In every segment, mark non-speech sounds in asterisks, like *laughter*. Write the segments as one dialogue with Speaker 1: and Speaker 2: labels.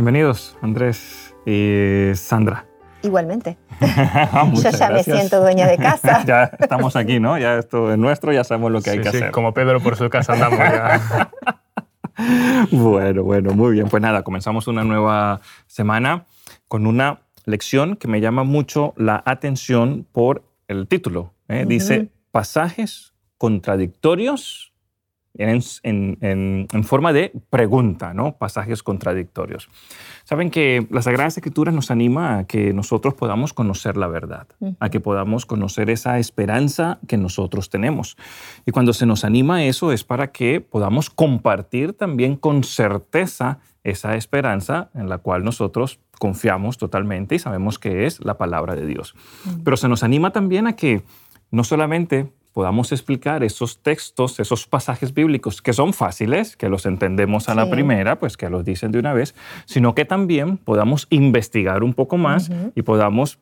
Speaker 1: Bienvenidos, Andrés y Sandra.
Speaker 2: Igualmente. *laughs* *laughs* Yo ya me siento dueña de casa. *laughs*
Speaker 1: ya estamos aquí, ¿no? Ya esto es nuestro, ya sabemos lo que hay que
Speaker 3: sí,
Speaker 1: hacer.
Speaker 3: Como Pedro por su casa andamos ya.
Speaker 1: bueno, bueno, muy bien. Pues nada, comenzamos una nueva semana con una lección que me llama mucho la atención por el título. ¿eh? Dice, pasajes contradictorios en, en, en, forma de pregunta, ¿no? Pasajes contradictorios. Saben que la Sagrada Escritura nos anima a que nosotros podamos conocer la verdad, a que podamos conocer esa esperanza que nosotros tenemos. Y cuando se nos anima eso es para que podamos compartir también con certeza esa esperanza en la cual nosotros confiamos totalmente y sabemos que es la palabra de Dios. Pero se nos anima también a que no solamente podamos explicar esos textos, esos pasajes bíblicos que son fáciles, que los entendemos a la primera, pues que los dicen de una vez, sino que también podamos investigar un poco más y podamos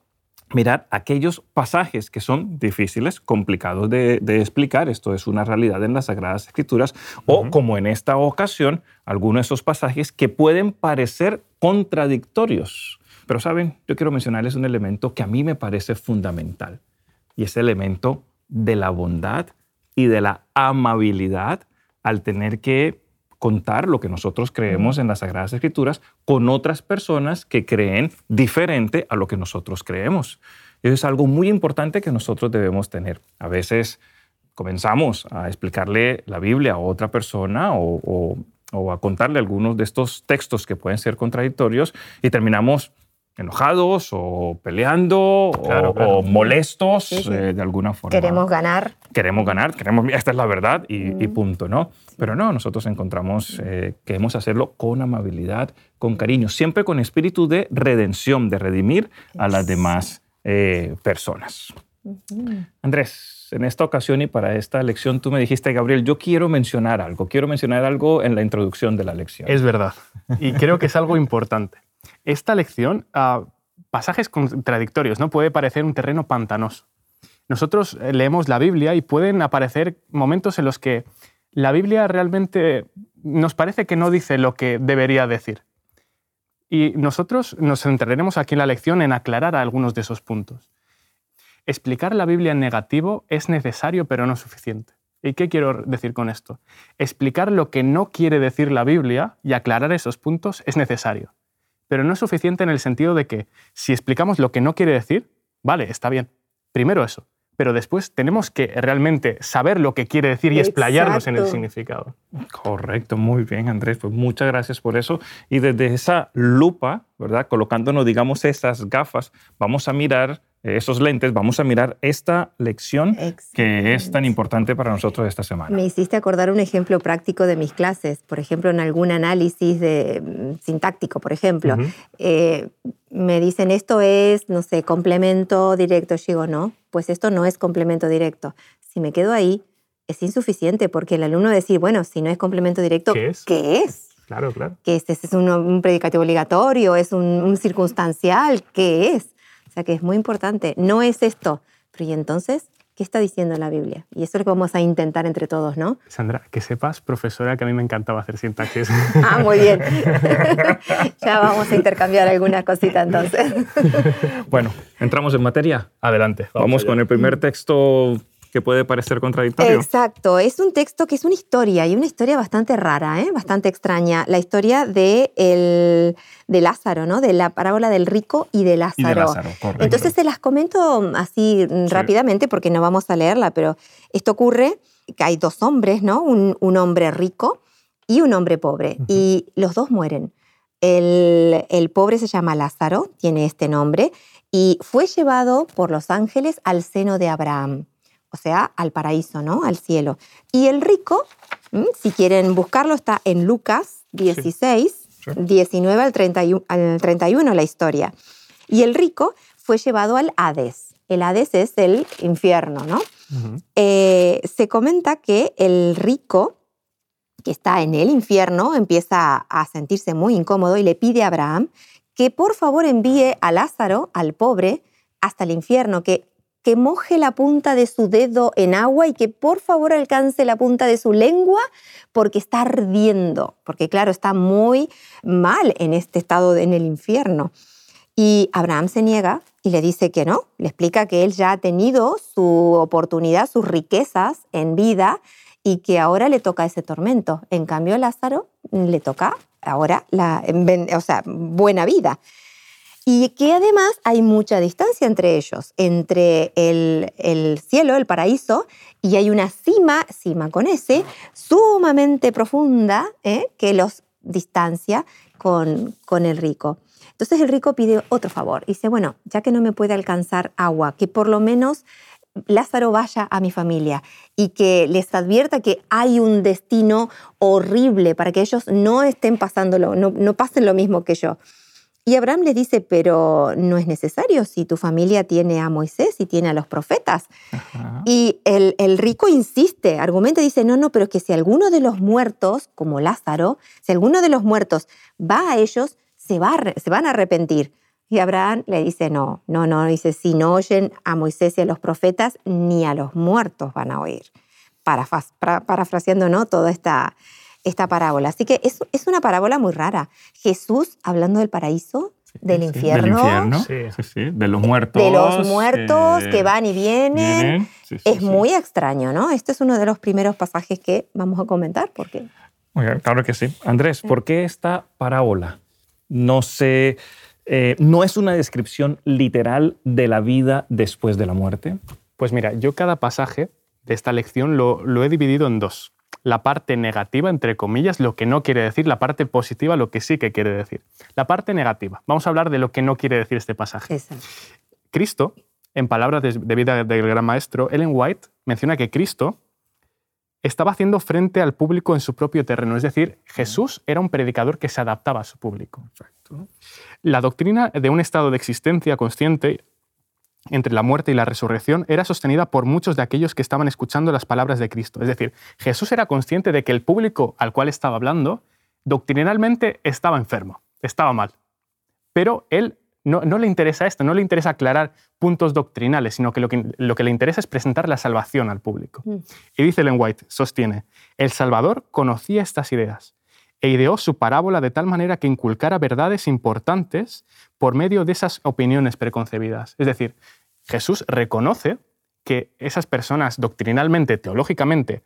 Speaker 1: mirar aquellos pasajes que son difíciles, complicados de, de explicar, esto es una realidad en las Sagradas Escrituras, o como en esta ocasión, algunos de esos pasajes que pueden parecer contradictorios. Pero saben, yo quiero mencionarles un elemento que a mí me parece fundamental, y ese elemento de la bondad y de la amabilidad al tener que contar lo que nosotros creemos en las Sagradas Escrituras con otras personas que creen diferente a lo que nosotros creemos. Eso es algo muy importante que nosotros debemos tener. A veces comenzamos a explicarle la Biblia a otra persona o, o- o a contarle algunos de estos textos que pueden ser contradictorios y terminamos enojados o peleando
Speaker 3: Claro,
Speaker 1: o,
Speaker 3: claro.
Speaker 1: o molestos
Speaker 2: Sí, sí.
Speaker 1: eh, de alguna forma
Speaker 2: Queremos ganar.
Speaker 1: queremos ganar, queremos, esta es la verdad y, y
Speaker 2: Mm.
Speaker 1: punto, ¿no? Pero no, nosotros encontramos, eh, queremos hacerlo con amabilidad, con cariño, siempre con espíritu de redención, de redimir a las demás eh, personas. Andrés, en esta ocasión y para esta lección tú me dijiste, Gabriel, yo quiero mencionar algo, quiero mencionar algo en la introducción de la lección.
Speaker 3: Es verdad. Y creo que es algo importante. Esta lección, ah, pasajes contradictorios, ¿no? Puede parecer un terreno pantanoso. Nosotros eh, leemos la Biblia y pueden aparecer momentos en los que la Biblia realmente nos parece que no dice lo que debería decir. Y nosotros nos centraremos aquí en la lección en aclarar algunos de esos puntos. Explicar la Biblia en negativo es necesario, pero no suficiente. ¿Y qué quiero decir con esto? Explicar lo que no quiere decir la Biblia y aclarar esos puntos es necesario. Pero no es suficiente en el sentido de que si explicamos lo que no quiere decir, vale, está bien. Primero eso. Pero después tenemos que realmente saber lo que quiere decir y explayarnos en el significado.
Speaker 1: Correcto, muy bien, Andrés. Pues muchas gracias por eso. Y desde esa lupa, ¿verdad? Colocándonos, digamos, esas gafas, vamos a mirar esos lentes, vamos a mirar esta lección que es tan importante para nosotros esta semana.
Speaker 2: Me hiciste acordar un ejemplo práctico de mis clases, por ejemplo, en algún análisis de, mm, sintáctico, por ejemplo. Eh, me dicen esto es, no sé, complemento directo. Yo digo, no, pues esto no es complemento directo. Si me quedo ahí, es insuficiente porque el alumno decir, bueno, si no es complemento directo,
Speaker 3: ¿Qué es?
Speaker 2: ¿Qué es?
Speaker 3: Claro, claro.
Speaker 2: ¿Qué es? ¿Este es un, un predicativo obligatorio? ¿Es un, un circunstancial? ¿Qué es? O sea que es muy importante. No es esto. Pero ¿y entonces qué está diciendo la Biblia? Y eso es lo que vamos a intentar entre todos, ¿no?
Speaker 3: Sandra, que sepas, profesora, que a mí me encantaba hacer sintaxis. *laughs*
Speaker 2: Ah, muy bien. *laughs* ya vamos a intercambiar alguna cosita entonces. *laughs*
Speaker 1: Bueno, entramos en materia.
Speaker 3: Adelante.
Speaker 1: Vamos, con el primer texto que puede parecer contradictorio.
Speaker 2: Exacto, es un texto que es una historia y una historia bastante rara, ¿eh? bastante extraña. La historia de, el, de Lázaro, ¿no? de la parábola del rico y de
Speaker 1: Y
Speaker 2: Lázaro.
Speaker 1: de Lázaro, correcto.
Speaker 2: Entonces se las comento así mm, rápidamente porque no vamos a leerla, pero esto ocurre que hay dos hombres, ¿no? Un, un hombre rico y un hombre pobre, y los dos mueren. El, el pobre se llama Lázaro, tiene este nombre, y fue llevado por los ángeles al seno de Abraham, o sea, al paraíso, ¿no? Al cielo. Y el rico, si quieren buscarlo, está en Lucas 16,
Speaker 1: Sí.
Speaker 2: 19 al 31, al 31 la historia. Y el rico fue llevado al Hades. El Hades es el infierno, ¿no? Eh, se comenta que el rico que está en el infierno empieza a sentirse muy incómodo y le pide a Abraham que por favor envíe a Lázaro, al pobre, hasta el infierno, que, que moje la punta de su dedo en agua y que por favor alcance la punta de su lengua porque está ardiendo, porque claro, está muy mal en este estado en el infierno. Y Abraham se niega y le dice que no, le explica que él ya ha tenido su oportunidad, sus riquezas en vida y que ahora le toca ese tormento. En cambio, Lázaro le toca ahora la o sea, buena vida. Y que además hay mucha distancia entre ellos, entre el, cielo, el paraíso, y hay una cima, cima con ese, sumamente profunda, ¿eh? que los distancia con, con el rico. Entonces el rico pide otro favor. Dice, bueno, ya que no me puede alcanzar agua, que por lo menos Lázaro vaya a mi familia y que les advierta que hay un destino horrible para que ellos no estén pasándolo, no pasen lo mismo que yo. Y Abraham le dice, pero no es necesario si tu familia tiene a Moisés y tiene a los profetas. Y el, el, rico insiste, argumenta, dice, no, no, pero es que si alguno de los muertos, como Lázaro, si alguno de los muertos va a ellos, se, van a arrepentir. Y Abraham le dice, no, no, no, dice, si no oyen a Moisés y a los profetas, ni a los muertos van a oír. parafraseando ¿no? toda esta, esta parábola. Así que es, es una parábola muy rara. Jesús hablando del paraíso, del infierno.
Speaker 1: Del Sí, sí, de los muertos.
Speaker 2: De los muertos que van y vienen. es muy extraño, ¿no? Este es uno de los primeros pasajes que vamos a comentar. porque
Speaker 1: Claro que sí. Andrés, ¿por qué esta parábola? no eh, no es una descripción literal de la vida después de la muerte.
Speaker 3: Pues mira, yo cada pasaje de esta lección lo, lo he dividido en dos. La parte negativa, entre comillas, lo que no quiere decir, la parte positiva, lo que sí que quiere decir. La parte negativa, vamos a hablar de lo que no quiere decir este pasaje. Cristo, en palabras de, de vida del gran maestro, Ellen White menciona que Cristo estaba haciendo frente al público en su propio terreno. Es decir, Jesús era un predicador que se adaptaba a su público. La doctrina de un estado de existencia consciente entre la muerte y la resurrección era sostenida por muchos de aquellos que estaban escuchando las palabras de Cristo. Es decir, Jesús era consciente de que el público al cual estaba hablando doctrinalmente estaba enfermo, estaba mal. Pero él no, le interesa esto, no le interesa aclarar puntos doctrinales, sino que lo, que lo que le interesa es presentar la salvación al público. Mm. Y dice Ellen White, sostiene, el Salvador conocía estas ideas e ideó su parábola de tal manera que inculcara verdades importantes por medio de esas opiniones preconcebidas. Es decir, Jesús reconoce que esas personas doctrinalmente, teológicamente,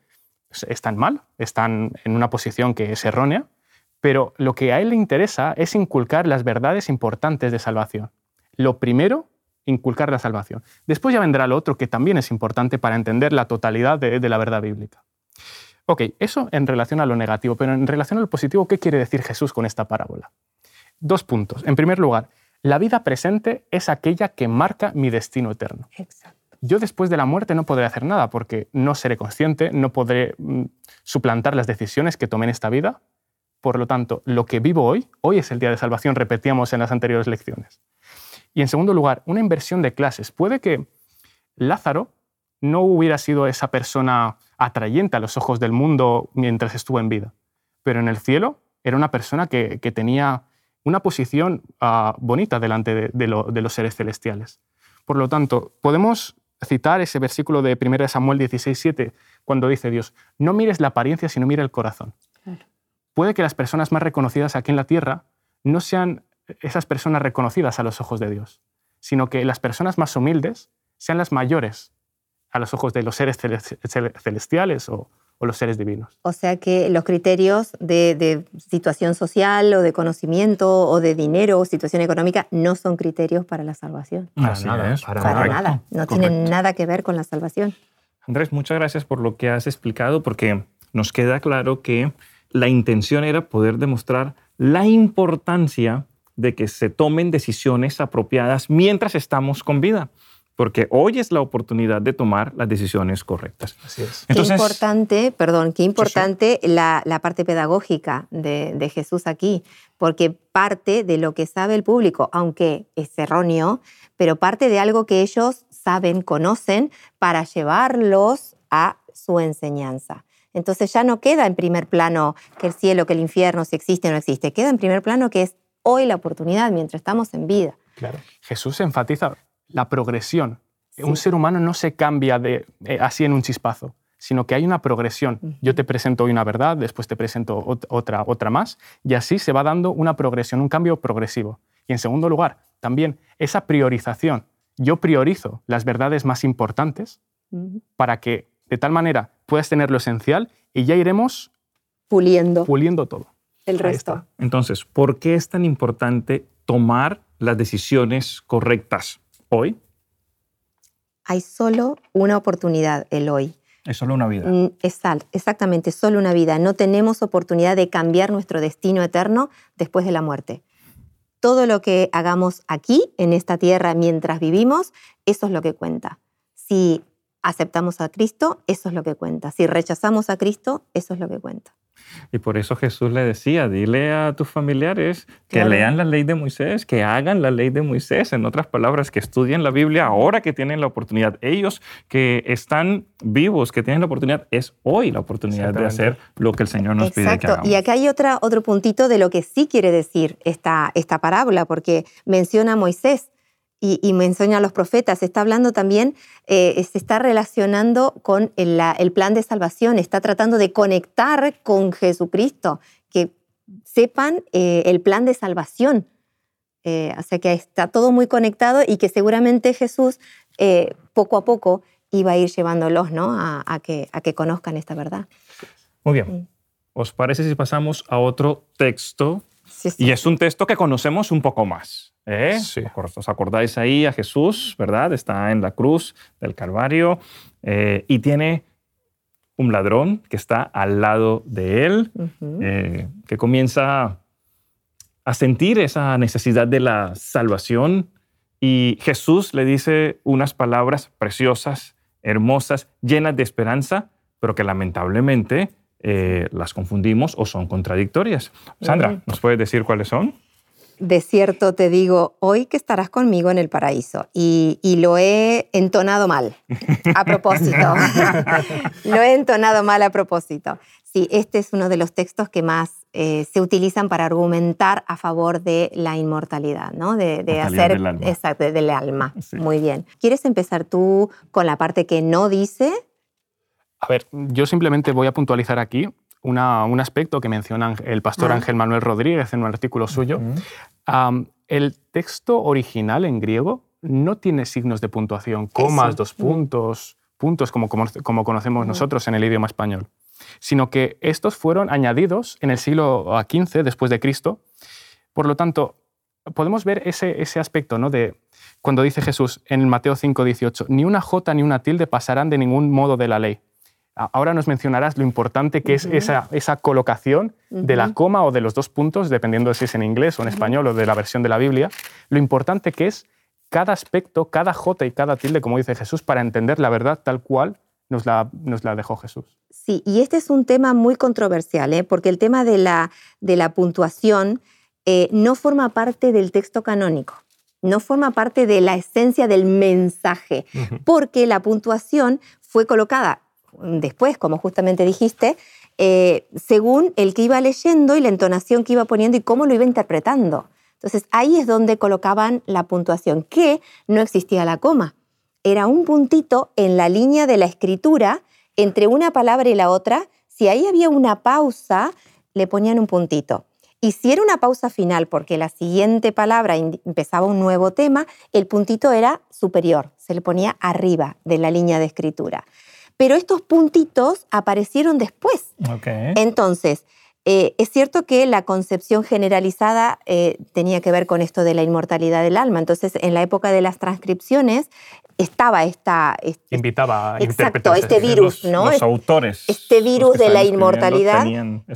Speaker 3: están mal, están en una posición que es errónea, pero lo que a él le interesa es inculcar las verdades importantes de salvación. Lo primero, inculcar la salvación. Después ya vendrá lo otro que también es importante para entender la totalidad de, la verdad bíblica. Ok, eso en relación a lo negativo, pero en relación a lo positivo, ¿qué quiere decir Jesús con esta parábola? Dos puntos. En primer lugar, la vida presente es aquella que marca mi destino eterno. Exacto. Yo después de la muerte no podré hacer nada porque no seré consciente, no podré mm, suplantar las decisiones que tomé en esta vida, por lo tanto, lo que vivo hoy, hoy es el día de salvación, repetíamos en las anteriores lecciones. Y en segundo lugar, una inversión de clases. Puede que Lázaro no hubiera sido esa persona atrayente a los ojos del mundo mientras estuvo en vida, pero en el cielo era una persona que, tenía una posición ah, bonita delante de, los seres celestiales. Por lo tanto, podemos citar ese versículo de 1 Samuel 16, cuando dice Dios, no mires la apariencia, sino mira el corazón puede que las personas más reconocidas aquí en la tierra no sean esas personas reconocidas a los ojos de Dios, sino que las personas más humildes sean las mayores a los ojos de los seres celestiales o, los seres divinos.
Speaker 2: O sea que los criterios de, situación social o de conocimiento o de dinero o situación económica no son criterios para la salvación.
Speaker 3: Para nada,
Speaker 2: para, nada. No tienen nada que ver con la salvación.
Speaker 1: Andrés, muchas gracias por lo que has explicado porque nos queda claro que la intención era poder demostrar la importancia de que se tomen decisiones apropiadas mientras estamos con vida, porque hoy es la oportunidad de tomar las decisiones correctas.
Speaker 2: Así es. qué importante, perdón, qué importante La, parte pedagógica de, de Jesús aquí, porque parte de lo que sabe el público, aunque es erróneo, pero parte de algo que ellos saben, conocen, para llevarlos a su enseñanza. Entonces ya no queda en primer plano que el cielo, que el infierno, si existe o no existe. Queda en primer plano que es hoy la oportunidad mientras estamos en vida.
Speaker 3: Claro. Jesús enfatiza la progresión Un ser humano no se cambia de, eh, así en un chispazo, sino que hay una progresión. Yo te presento hoy una verdad, después te presento otra, otra más, y así se va dando una progresión, un cambio progresivo. Y en segundo lugar, también esa priorización. Yo priorizo las verdades más importantes para que de tal manera puedas tener lo esencial y ya iremos
Speaker 2: puliendo,
Speaker 3: puliendo todo.
Speaker 2: El resto.
Speaker 1: Entonces, ¿por qué es tan importante tomar las decisiones correctas hoy?
Speaker 2: Hay solo una oportunidad, el hoy.
Speaker 1: Es solo una vida.
Speaker 2: Mm, exactamente, solo una vida. No tenemos oportunidad de cambiar nuestro destino eterno después de la muerte. Todo lo que hagamos aquí, en esta tierra, mientras vivimos, eso es lo que cuenta. Si aceptamos a Cristo, eso es lo que cuenta. Si rechazamos a Cristo, eso es lo que cuenta.
Speaker 1: Y por eso Jesús le decía, dile a tus familiares que lean la ley de Moisés, que hagan la ley de Moisés, en otras palabras, que estudien la Biblia ahora que tienen la oportunidad. Ellos que están vivos, que tienen la oportunidad, es hoy la oportunidad de hacer lo que el Señor nos pide que hagamos.
Speaker 2: Y acá hay otra, otro puntito de lo que sí quiere decir esta, esta parábola, porque menciona a Moisés y, me enseña a los profetas, está hablando también, eh, se está relacionando con el, plan de salvación, está tratando de conectar con Jesucristo, que sepan eh, el plan de salvación. Eh, o sea que está todo muy conectado y que seguramente Jesús poco a poco iba a ir llevándolos ¿no? a, que, a que conozcan esta verdad.
Speaker 1: Muy bien. ¿Os parece si pasamos a otro texto? Y es un texto que conocemos un poco más. ¿Eh? ¿Os acordáis ahí a Jesús, verdad? Está en la cruz del Calvario eh, y tiene un ladrón que está al lado de él, eh, que comienza a sentir esa necesidad de la salvación y Jesús le dice unas palabras preciosas, hermosas, llenas de esperanza, pero que lamentablemente las confundimos o son contradictorias. Sandra, ¿nos puedes decir cuáles son?
Speaker 2: de cierto te digo, hoy que estarás conmigo en el paraíso. Y, lo he entonado mal, a propósito. *laughs* lo he entonado mal a propósito. Sí, este es uno de los textos que más eh, se utilizan para argumentar a favor de la inmortalidad, ¿no? De, hacer...
Speaker 1: Del alma.
Speaker 2: Exacto, del alma. Muy bien. ¿Quieres empezar tú con la parte que no dice?
Speaker 3: A ver, yo simplemente voy a puntualizar aquí un aspecto que menciona el pastor. Ángel Manuel Rodríguez en un artículo suyo. el texto original en griego no tiene signos de puntuación, comas, dos puntos, puntos como, como, conocemos nosotros en el idioma español, sino que estos fueron añadidos en el siglo XV después de Cristo. Por lo tanto, podemos ver ese, ese aspecto ¿no? de cuando dice Jesús en Mateo 5, 18, ni una jota ni una tilde pasarán de ningún modo de la ley Ahora nos mencionarás lo importante que es esa, esa colocación de la coma o de los dos puntos, dependiendo de si es en inglés o en español o de la versión de la Biblia, lo importante que es cada aspecto, cada jota y cada tilde, como dice Jesús, para entender la verdad tal cual nos la, nos la dejó Jesús.
Speaker 2: Sí, y este es un tema muy controversial, ¿eh? porque el tema de la, de la puntuación eh, no forma parte del texto canónico no forma parte de la esencia del mensaje, porque la puntuación fue colocada después, como justamente dijiste, eh, según el que iba leyendo y la entonación que iba poniendo y cómo lo iba interpretando. Entonces ahí es donde colocaban la puntuación, que no existía la coma. Era un puntito en la línea de la escritura entre una palabra y la otra. Si ahí había una pausa, le ponían un puntito. Y si era una pausa final, porque la siguiente palabra empezaba un nuevo tema, el puntito era superior, se le ponía arriba de la línea de escritura pero estos puntitos aparecieron después. Entonces, eh, es cierto que la concepción generalizada eh, tenía que ver con esto de la inmortalidad del alma. Entonces, en la época de las transcripciones estaba esta...
Speaker 3: Este, Invitaba a
Speaker 2: Exacto, este virus,
Speaker 1: ¿no? Los autores.
Speaker 2: Este virus de la inmortalidad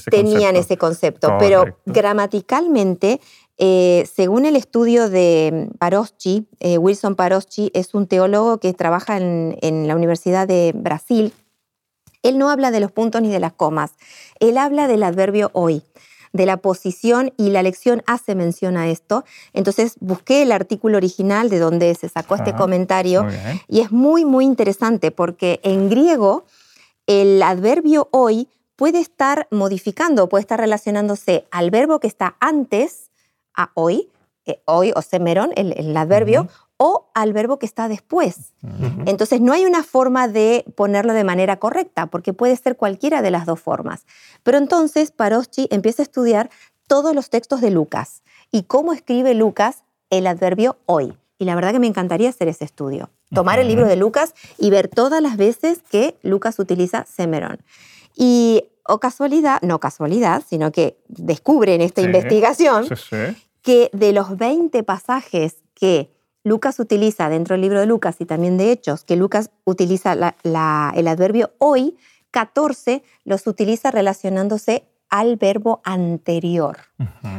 Speaker 2: tenían ese concepto. pero gramaticalmente eh, según el estudio de Paroschi, eh, Wilson Paroschi es un teólogo que trabaja en, la Universidad de Brasil. Él no habla de los puntos ni de las comas, él habla del adverbio hoy, de la posición y la lección hace mención a esto. Entonces busqué el artículo original de donde se sacó este comentario y es muy, muy interesante porque en griego el adverbio hoy puede estar modificando, puede estar relacionándose al verbo que está antes a hoy, eh, hoy o semeron, el, adverbio, o al verbo que está después. Entonces no hay una forma de ponerlo de manera correcta, porque puede ser cualquiera de las dos formas. Pero entonces Paroschi empieza a estudiar todos los textos de Lucas y cómo escribe Lucas el adverbio hoy. Y la verdad que me encantaría hacer ese estudio. Tomar el libro de Lucas y ver todas las veces que Lucas utiliza semerón. Y, o casualidad, no casualidad, sino que descubre en esta investigación que de los 20 pasajes que Lucas utiliza dentro del libro de Lucas y también de Hechos, que Lucas utiliza el adverbio hoy, 14 los utiliza relacionándose al verbo anterior.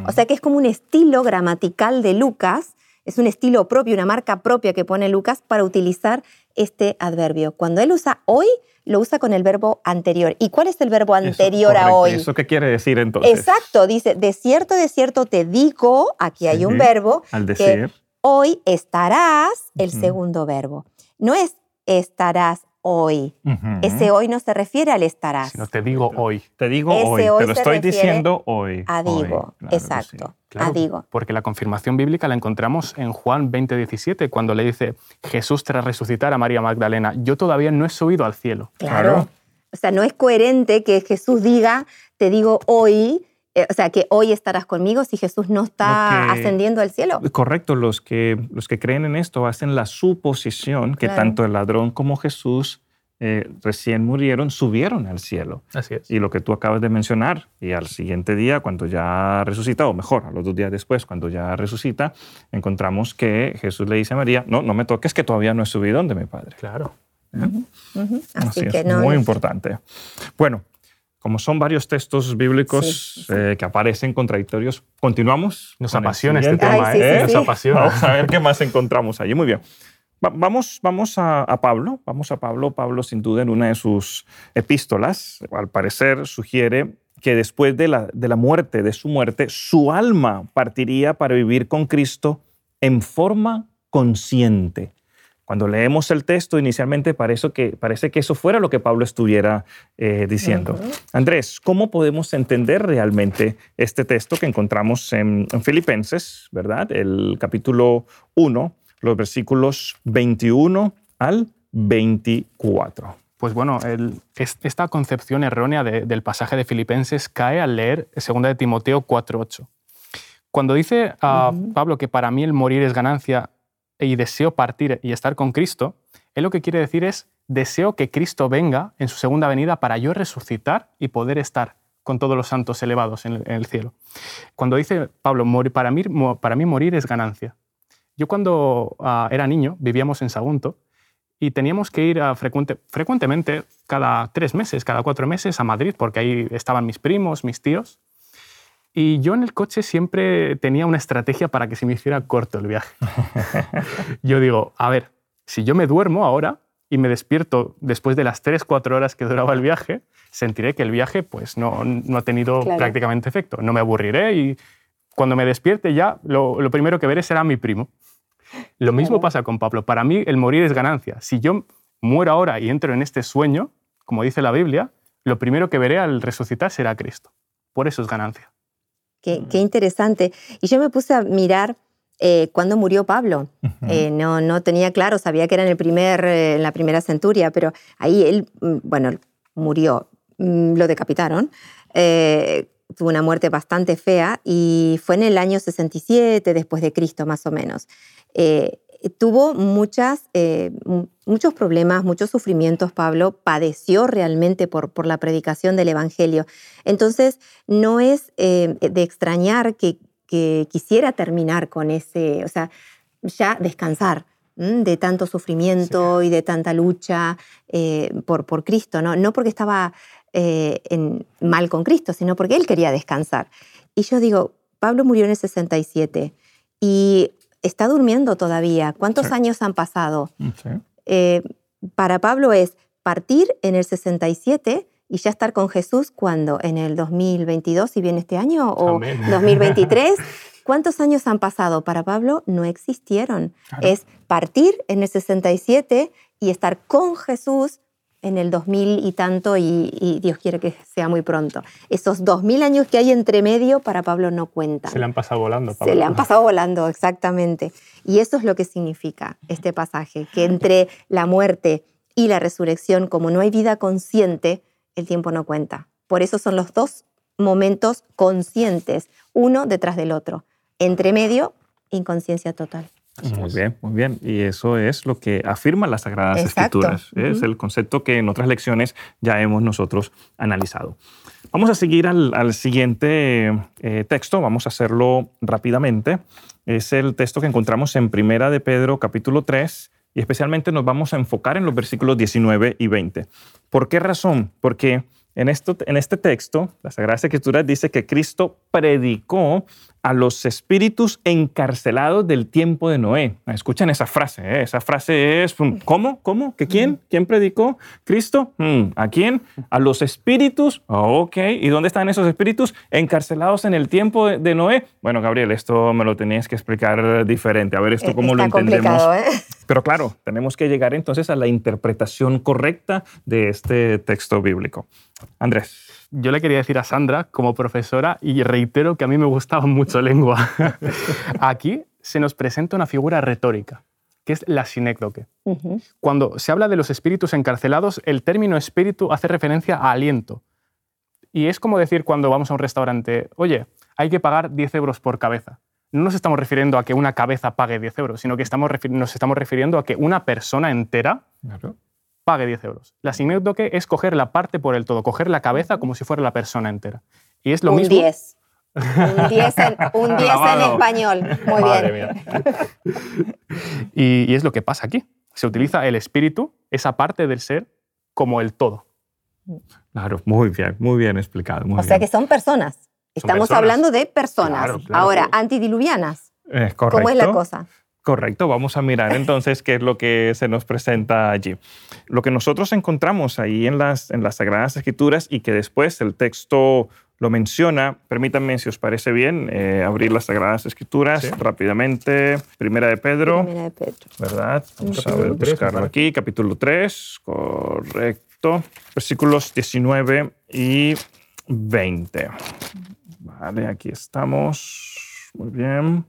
Speaker 2: O sea que es como un estilo gramatical de Lucas, es un estilo propio, una marca propia que pone Lucas para utilizar este adverbio. Cuando él usa hoy, lo usa con el verbo anterior. ¿Y cuál es el verbo anterior a hoy?
Speaker 1: ¿Eso qué quiere decir entonces?
Speaker 2: Exacto, dice, de cierto, de cierto te digo, aquí hay un verbo,
Speaker 1: al decir.
Speaker 2: hoy estarás, el segundo verbo. No es estarás hoy. Ese hoy no se refiere al estarás.
Speaker 3: No te digo hoy.
Speaker 1: Te digo hoy, te lo estoy diciendo hoy.
Speaker 2: A digo, exacto. a digo.
Speaker 3: Porque la confirmación bíblica la encontramos en Juan 20:17, cuando le dice Jesús tras resucitar a María Magdalena, yo todavía no he subido al cielo.
Speaker 2: Claro. O sea, no es coherente que Jesús diga, te digo hoy, o sea, que hoy estarás conmigo si Jesús no está ascendiendo al cielo.
Speaker 1: Correcto, los que, los que creen en esto hacen la suposición que tanto el ladrón como Jesús eh, recién murieron, subieron al cielo.
Speaker 3: Así es.
Speaker 1: Y lo que tú acabas de mencionar, y al siguiente día, cuando ya resucita, o mejor, a los dos días después, cuando ya resucita, encontramos que Jesús le dice a María, no, no me toques que todavía no he subido donde mi Padre.
Speaker 3: Claro.
Speaker 2: Así,
Speaker 1: que
Speaker 2: es,
Speaker 1: no, muy importante. Bueno, como son varios textos bíblicos eh, que aparecen contradictorios, continuamos.
Speaker 3: Nos apasiona este tema, ¿eh? Nos apasiona.
Speaker 1: Vamos a ver qué más encontramos allí. Muy bien. vamos vamos a, Pablo. Vamos a Pablo. Pablo, sin duda, en una de sus epístolas, al parecer, sugiere que después de la, de la muerte, de su muerte, su alma partiría para vivir con Cristo en forma consciente. Cuando leemos el texto, inicialmente parece que, parece que eso fuera lo que Pablo estuviera eh, diciendo. Andrés, ¿cómo podemos entender realmente este texto que encontramos en, Filipenses, verdad? El capítulo 1, los versículos 21 al 24.
Speaker 3: Pues bueno, esta concepción errónea del pasaje de Filipenses cae al leer 2 de Timoteo 4.8. Cuando dice a Pablo que para mí el morir es ganancia, y deseo partir y estar con Cristo, él lo que quiere decir es, deseo que Cristo venga en su segunda venida para yo resucitar y poder estar con todos los santos elevados en el, cielo. Cuando dice Pablo, para mí, para mí morir es ganancia. Yo cuando ah, era niño vivíamos en Sagunto y teníamos que ir frecuente, frecuentemente, cada tres meses, cada cuatro meses, a Madrid, porque ahí estaban mis primos, mis tíos. Y yo en el coche siempre tenía una estrategia para que se me hiciera corto el viaje. *laughs* yo digo, a ver, si yo me duermo ahora y me despierto después de las 3, 4 horas que duraba el viaje, sentiré que el viaje pues, no, no ha tenido prácticamente efecto. No me aburriré y cuando me despierte ya lo, lo primero que veré será mi primo. Lo mismo pasa con Pablo. Para mí el morir es ganancia. Si yo muero ahora y entro en este sueño, como dice la Biblia, lo primero que veré al resucitar será Cristo. Por eso es ganancia.
Speaker 2: Qué, interesante. Y yo me puse a mirar eh, cuándo murió Pablo. Eh, no, no tenía claro, sabía que era en, el primer, eh, en la primera centuria, pero ahí él, mm, bueno, murió, mm, lo decapitaron. tuvo una muerte bastante fea y fue en el año 67 después de Cristo, más o menos. Eh, tuvo muchas, eh, muchos problemas, muchos sufrimientos, Pablo, padeció realmente por, por la predicación del Evangelio. Entonces, no es eh, de extrañar que, quisiera terminar con ese, o sea, ya descansar de tanto sufrimiento y de tanta lucha por, por Cristo, ¿no? no porque estaba en, mal con Cristo, sino porque él quería descansar. Y yo digo, Pablo murió en el 67 y está durmiendo todavía. ¿Cuántos años han pasado?
Speaker 1: Mm,
Speaker 2: eh, para Pablo es partir en el 67 y ya estar con Jesús cuando en el 2022, si viene este año, o 2023. *laughs* ¿Cuántos años han pasado? Para Pablo no existieron. Es partir en el 67 y estar con Jesús en el 2000 y tanto y, Dios quiere que sea muy pronto. Esos 2000 años que hay entre medio para Pablo no cuentan.
Speaker 3: Se le han pasado volando. Pablo.
Speaker 2: Se le han pasado volando, exactamente. Y eso es lo que significa este pasaje, que entre la muerte y la resurrección, como no hay vida consciente, el tiempo no cuenta. Por eso son los dos momentos conscientes, uno detrás del otro. Entre medio, inconsciencia total.
Speaker 1: Muy bien, muy bien. Y eso es lo que afirman las Sagradas Escrituras. Es el concepto que en otras lecciones ya hemos nosotros analizado. Vamos a seguir al, siguiente eh, texto, vamos a hacerlo rápidamente. Es el texto que encontramos en Primera de Pedro capítulo 3 y especialmente nos vamos a enfocar en los versículos 19 y 20. ¿Por qué razón? Porque en, esto, en este texto, la Sagrada Escritura dice que Cristo predicó a los espíritus encarcelados del tiempo de Noé. Escuchen esa frase, ¿eh? esa frase es, mm, ¿cómo? ¿Cómo? ¿Que quién? ¿Quién predicó? ¿Cristo? Mm, ¿A quién? A los espíritus. ok, ¿y dónde están esos espíritus? Encarcelados en el tiempo de, Noé. Bueno, Gabriel, esto me lo tenías que explicar diferente. A ver, esto cómo lo entendemos. ¿eh? *laughs* Pero claro, tenemos que llegar entonces a la interpretación correcta de este texto bíblico. Andrés
Speaker 3: yo le quería decir a Sandra, como profesora, y reitero que a mí me gustaba *laughs* mucho lengua, *laughs* aquí se nos presenta una figura retórica, que es la sinécdoque. Cuando se habla de los espíritus encarcelados, el término espíritu hace referencia a aliento. Y es como decir cuando vamos a un restaurante, oye, hay que pagar 10 euros por cabeza. No nos estamos refiriendo a que una cabeza pague 10 euros, sino que estamos nos estamos refiriendo a que una persona entera pague 10 euros. La sinécdoque es coger la parte por el todo, coger la cabeza como si fuera la persona entera. Y es lo
Speaker 2: un
Speaker 3: mismo.
Speaker 2: 10. Un 10 en, un 10 en español. Muy bien. *laughs*
Speaker 3: Y, y, es lo que pasa aquí. Se utiliza el espíritu, esa parte del ser, como el todo.
Speaker 1: Claro, muy bien, muy bien explicado.
Speaker 2: o sea que son personas. Estamos hablando de personas. Ahora, antidiluvianas.
Speaker 1: Es
Speaker 2: correcto. ¿Cómo es la cosa?
Speaker 1: Correcto, vamos a mirar *laughs* entonces qué es lo que se nos presenta allí. Lo que nosotros encontramos ahí en las, en las Sagradas Escrituras y que después el texto lo menciona, permítanme, si os parece bien, eh, abrir las Sagradas Escrituras rápidamente. Primera de Pedro.
Speaker 2: Primera de Pedro.
Speaker 1: ¿Verdad? Vamos a ver, buscarlo aquí, capítulo 3, correcto. Versículos 19 y 20. Vale, aquí estamos. Muy bien.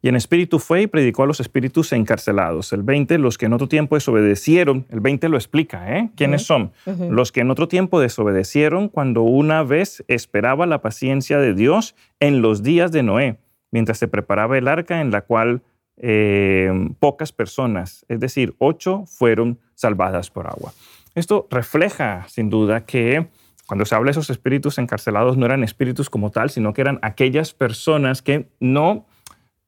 Speaker 1: Y en espíritu fue y predicó a los espíritus encarcelados. El 20, los que en otro tiempo desobedecieron. El 20 lo explica, ¿eh? ¿Quiénes son? Los que en otro tiempo desobedecieron cuando una vez esperaba la paciencia de Dios en los días de Noé, mientras se preparaba el arca en la cual eh, pocas personas, es decir, ocho, fueron salvadas por agua. Esto refleja, sin duda, que cuando se habla de esos espíritus encarcelados no eran espíritus como tal, sino que eran aquellas personas que no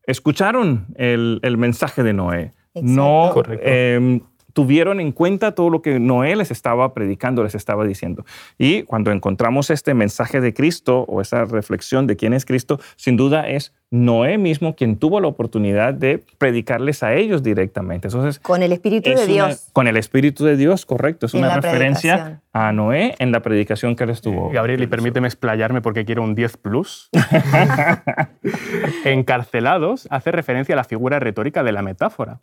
Speaker 1: escucharon el, mensaje de Noé. No em, tuvieron en cuenta todo lo que Noé les estaba predicando, les estaba diciendo. Y cuando encontramos este mensaje de Cristo o esa reflexión de quién es Cristo, sin duda es Noé mismo quien tuvo la oportunidad de predicarles a ellos directamente. Entonces,
Speaker 2: con el Espíritu de Dios.
Speaker 1: Con el Espíritu de Dios, correcto. Es una referencia a Noé en la predicación que él estuvo.
Speaker 3: Gabriel, y permíteme explayarme porque quiero un 10 plus. *laughs* Encarcelados hace referencia a la figura retórica de la metáfora.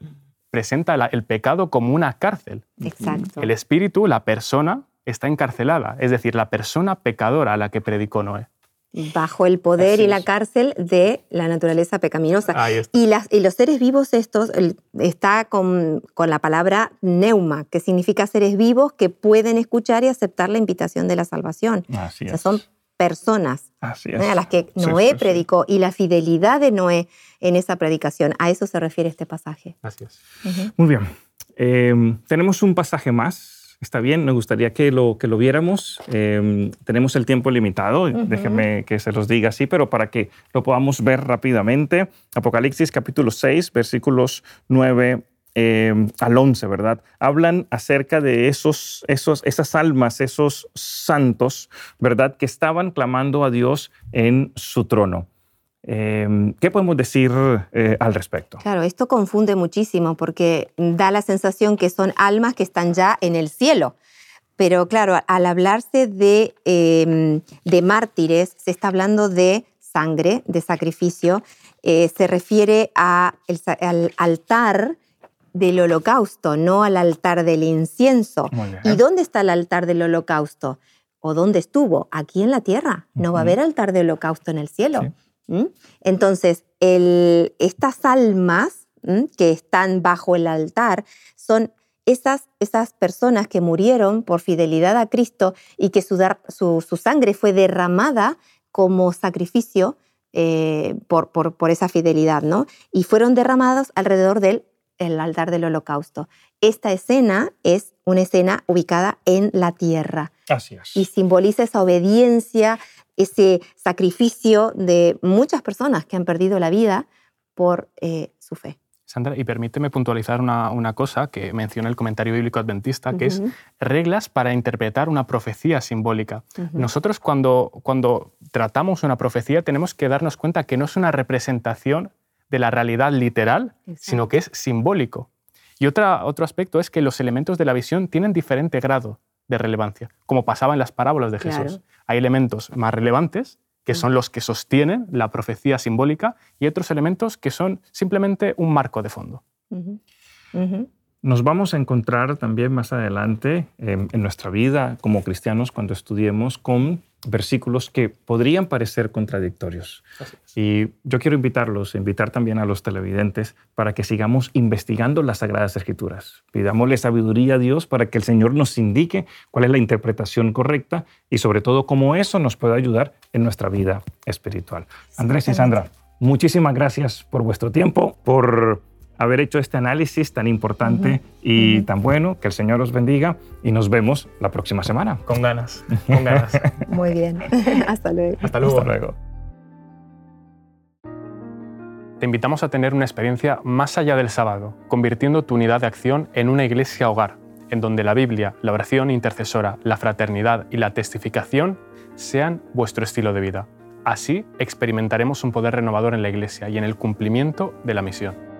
Speaker 3: Presenta el pecado como una cárcel.
Speaker 2: Exacto.
Speaker 3: El espíritu, la persona, está encarcelada, es decir, la persona pecadora a la que predicó Noé
Speaker 2: bajo el poder y la cárcel de la naturaleza pecaminosa. Y, las, y, los seres vivos estos está con, con, la palabra neuma, que significa seres vivos que pueden escuchar y aceptar la invitación de la salvación.
Speaker 1: Así
Speaker 2: son personas
Speaker 1: Así
Speaker 2: a las que Noé predicó y la fidelidad de Noé en esa predicación. A eso se refiere este pasaje.
Speaker 3: Así es.
Speaker 1: Muy bien. Em, tenemos un pasaje más Está bien, me gustaría que lo, que lo viéramos. Em, tenemos el tiempo limitado, déjenme que se los diga así, pero para que lo podamos ver rápidamente. Apocalipsis capítulo 6, versículos 9 em, al 11, ¿verdad? Hablan acerca de esos, esos, esas almas, esos santos, ¿verdad? Que estaban clamando a Dios en su trono. Em, ¿Qué podemos decir eh, al respecto?
Speaker 2: Claro, esto confunde muchísimo porque da la sensación que son almas que están ya en el cielo. Pero claro, al hablarse de, em, de mártires, se está hablando de sangre, de sacrificio, eh, se refiere a el, al altar del holocausto, no al altar del incienso. ¿Y dónde está el altar del holocausto? ¿O dónde estuvo? Aquí en la tierra. No va a haber altar de holocausto en el cielo. ¿Mm? Entonces, estas almas que están bajo el altar son esas, esas personas que murieron por fidelidad a Cristo y que su, su, sangre fue derramada como sacrificio eh, por, por, por, esa fidelidad, ¿no? Y fueron derramados alrededor del el altar del holocausto. Esta escena es una escena ubicada en la tierra.
Speaker 1: Así es.
Speaker 2: Y simboliza esa obediencia, ese sacrificio de muchas personas que han perdido la vida por eh, su fe.
Speaker 3: Sandra, y permíteme puntualizar una, cosa que menciona el comentario bíblico adventista, que es reglas para interpretar una profecía simbólica. Nosotros cuando, cuando tratamos una profecía tenemos que darnos cuenta que no es una representación de la realidad literal, sino que es simbólico. Y otra, otro aspecto es que los elementos de la visión tienen diferente grado de relevancia, como pasaba en las parábolas de Jesús. Hay elementos más relevantes que son los que sostienen la profecía simbólica, y otros elementos que son simplemente un marco de fondo.
Speaker 1: Nos vamos a encontrar también más adelante en nuestra vida como cristianos cuando estudiemos con versículos que podrían parecer contradictorios. Y yo quiero invitarlos, invitar también a los televidentes para que sigamos investigando las Sagradas Escrituras. Pidámosle sabiduría a Dios para que el Señor nos indique cuál es la interpretación correcta y sobre todo cómo eso nos puede ayudar en nuestra vida espiritual. Andrés y Sandra, muchísimas gracias por vuestro tiempo, por haber hecho este análisis tan importante y tan bueno. Que el Señor os bendiga y nos vemos la próxima semana.
Speaker 3: Con ganas, con ganas. *laughs*
Speaker 2: Muy bien. *laughs* Hasta luego.
Speaker 3: Hasta luego. Hasta luego. Te invitamos a tener una experiencia más allá del sábado, convirtiendo tu unidad de acción en una iglesia hogar, en donde la Biblia, la oración intercesora, la fraternidad y la testificación sean vuestro estilo de vida. Así experimentaremos un poder renovador en la iglesia y en el cumplimiento de la misión.